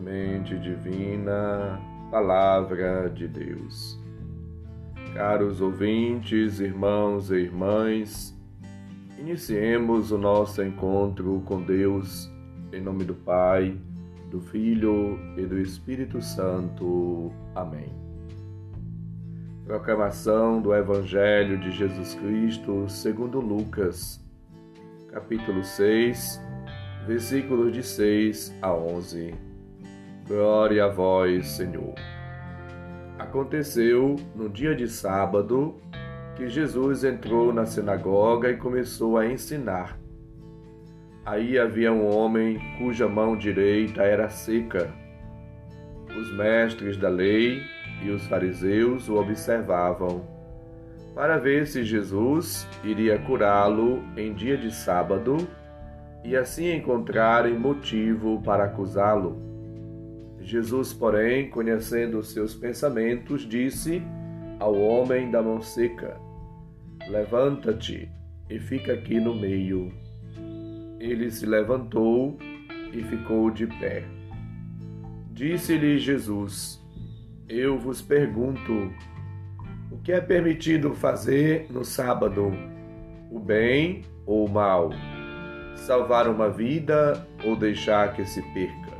Semente Divina, Palavra de Deus. Caros ouvintes, irmãos e irmãs, iniciemos o nosso encontro com Deus em nome do Pai, do Filho e do Espírito Santo. Amém. Proclamação do Evangelho de Jesus Cristo segundo Lucas, capítulo 6, versículos de 6 a 11. Glória a vós, Senhor. Aconteceu no dia de sábado que Jesus entrou na sinagoga e começou a ensinar. Aí havia um homem cuja mão direita era seca. Os mestres da lei e os fariseus o observavam para ver se Jesus iria curá-lo em dia de sábado e assim encontrarem motivo para acusá-lo. Jesus, porém, conhecendo os seus pensamentos, disse ao homem da mão seca: Levanta-te e fica aqui no meio. Ele se levantou e ficou de pé. Disse-lhe Jesus: Eu vos pergunto, o que é permitido fazer no sábado, o bem ou o mal? salvar uma vida ou deixar que se perca.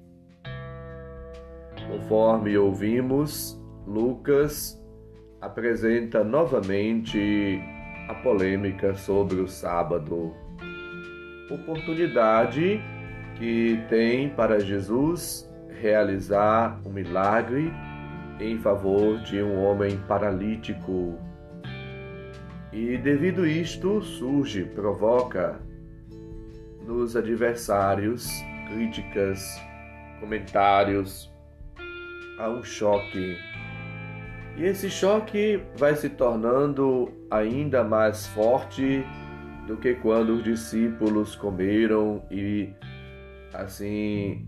Conforme ouvimos, Lucas apresenta novamente a polêmica sobre o sábado. Oportunidade que tem para Jesus realizar um milagre em favor de um homem paralítico e devido isto surge, provoca nos adversários críticas, comentários, há um choque. E esse choque vai se tornando ainda mais forte do que quando os discípulos comeram e assim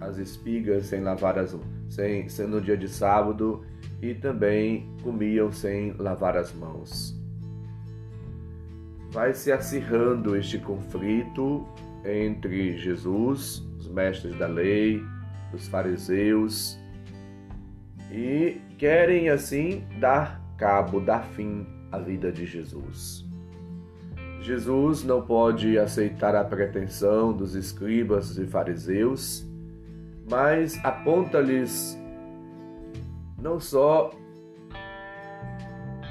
as espigas sem lavar as sem sendo dia de sábado e também comiam sem lavar as mãos vai se acirrando este conflito entre Jesus, os mestres da lei, os fariseus, e querem assim dar cabo, dar fim à vida de Jesus. Jesus não pode aceitar a pretensão dos escribas e fariseus, mas aponta-lhes não só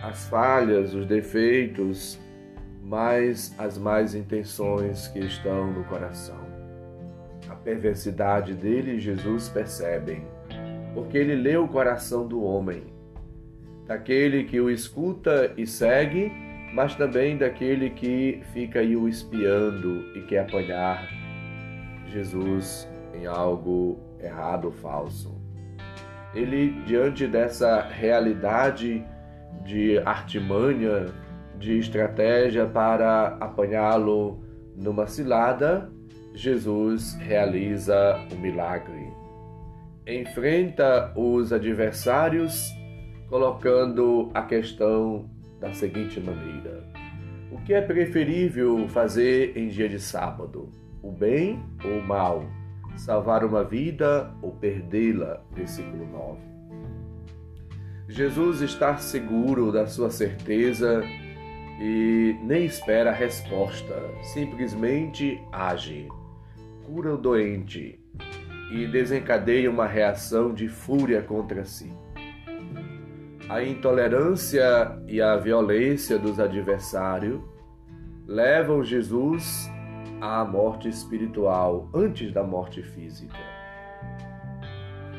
as falhas, os defeitos, mas as más intenções que estão no coração. A perversidade dele Jesus percebe, porque ele lê o coração do homem, daquele que o escuta e segue, mas também daquele que fica aí o espiando e quer apanhar Jesus em algo errado ou falso. Ele, diante dessa realidade de artimanha, de estratégia para apanhá-lo numa cilada, Jesus realiza o milagre. Enfrenta os adversários colocando a questão da seguinte maneira: O que é preferível fazer em dia de sábado? O bem ou o mal? Salvar uma vida ou perdê-la? Versículo 9. Jesus está seguro da sua certeza e nem espera a resposta, simplesmente age, cura o doente e desencadeia uma reação de fúria contra si. A intolerância e a violência dos adversários levam Jesus à morte espiritual antes da morte física.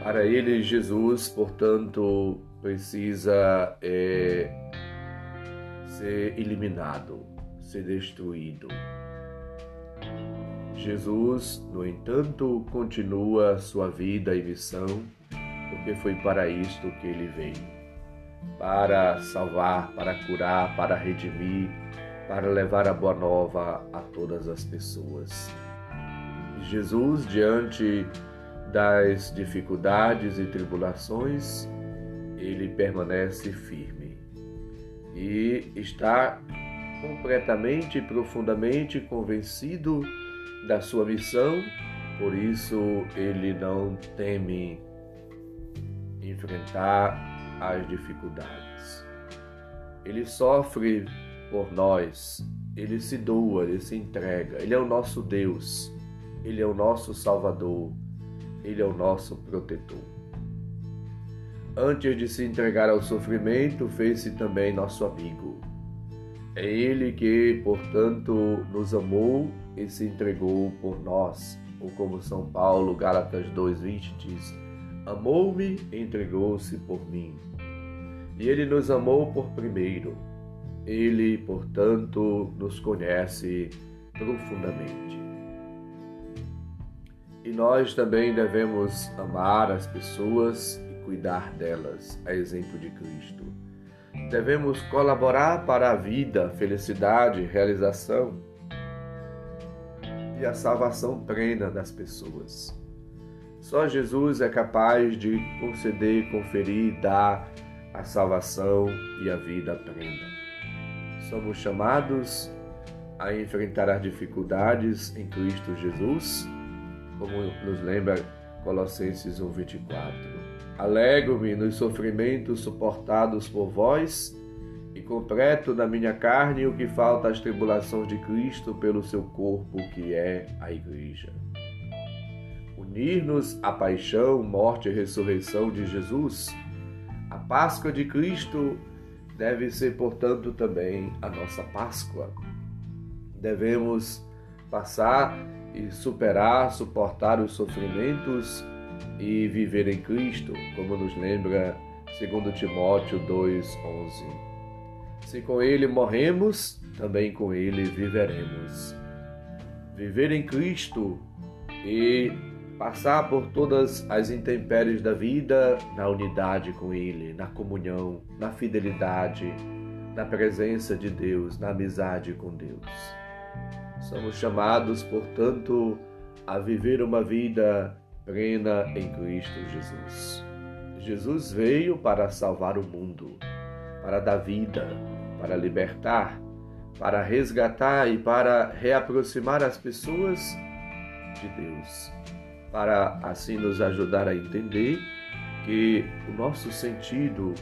Para ele, Jesus, portanto, precisa é, ser eliminado, ser destruído. Jesus, no entanto, continua sua vida e missão, porque foi para isto que ele veio para salvar, para curar, para redimir, para levar a boa nova a todas as pessoas. Jesus, diante das dificuldades e tribulações, ele permanece firme e está completamente e profundamente convencido da sua missão, por isso ele não teme enfrentar as dificuldades. Ele sofre por nós, ele se doa, ele se entrega, ele é o nosso Deus, ele é o nosso Salvador, ele é o nosso protetor. Antes de se entregar ao sofrimento, fez-se também nosso amigo. É Ele que, portanto, nos amou e se entregou por nós. Ou como São Paulo, Gálatas 2,20 diz: Amou-me e entregou-se por mim. E Ele nos amou por primeiro. Ele, portanto, nos conhece profundamente. E nós também devemos amar as pessoas e cuidar delas, a exemplo de Cristo. Devemos colaborar para a vida, felicidade, realização e a salvação plena das pessoas. Só Jesus é capaz de conceder, conferir, dar a salvação e a vida plena. Somos chamados a enfrentar as dificuldades em Cristo Jesus, como nos lembra Colossenses 1:24. Alegro-me nos sofrimentos suportados por vós e completo na minha carne o que falta às tribulações de Cristo pelo seu corpo, que é a Igreja. Unir-nos à paixão, morte e ressurreição de Jesus, a Páscoa de Cristo deve ser, portanto, também a nossa Páscoa. Devemos passar e superar, suportar os sofrimentos e viver em Cristo, como nos lembra 2 Timóteo 2:11. Se com ele morremos, também com ele viveremos. Viver em Cristo e passar por todas as intempéries da vida na unidade com ele, na comunhão, na fidelidade, na presença de Deus, na amizade com Deus. Somos chamados, portanto, a viver uma vida plena em Cristo Jesus. Jesus veio para salvar o mundo, para dar vida, para libertar, para resgatar e para reaproximar as pessoas de Deus, para assim nos ajudar a entender que o nosso sentido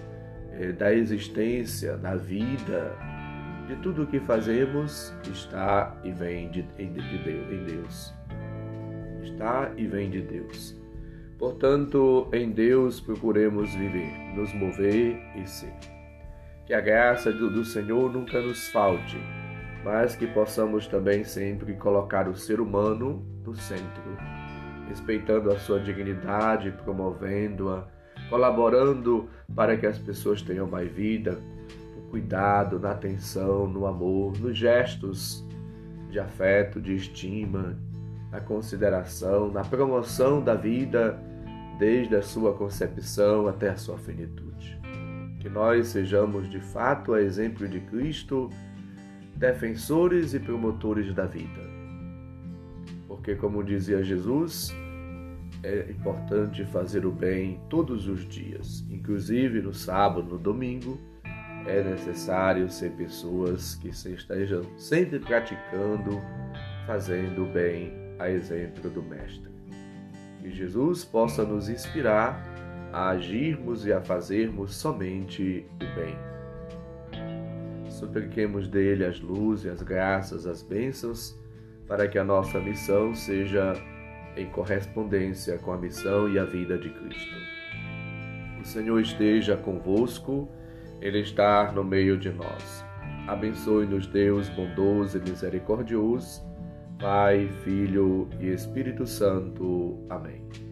é, da existência, da vida, de tudo o que fazemos está e vem de, de Deus está e vem de Deus. Portanto, em Deus procuremos viver, nos mover e ser. Que a graça do Senhor nunca nos falte, mas que possamos também sempre colocar o ser humano no centro, respeitando a sua dignidade, promovendo-a, colaborando para que as pessoas tenham mais vida, no cuidado, na atenção, no amor, nos gestos de afeto, de estima, na consideração, na promoção da vida desde a sua concepção até a sua finitude. Que nós sejamos de fato, a exemplo de Cristo, defensores e promotores da vida. Porque, como dizia Jesus, é importante fazer o bem todos os dias, inclusive no sábado, no domingo. É necessário ser pessoas que estejam sempre praticando, fazendo o bem a exemplo do Mestre. Que Jesus possa nos inspirar a agirmos e a fazermos somente o bem. Supliquemos dele as luzes, as graças, as bênçãos, para que a nossa missão seja em correspondência com a missão e a vida de Cristo. O Senhor esteja convosco, Ele está no meio de nós. Abençoe-nos, Deus bondoso e misericordioso Pai, Filho e Espírito Santo. Amém.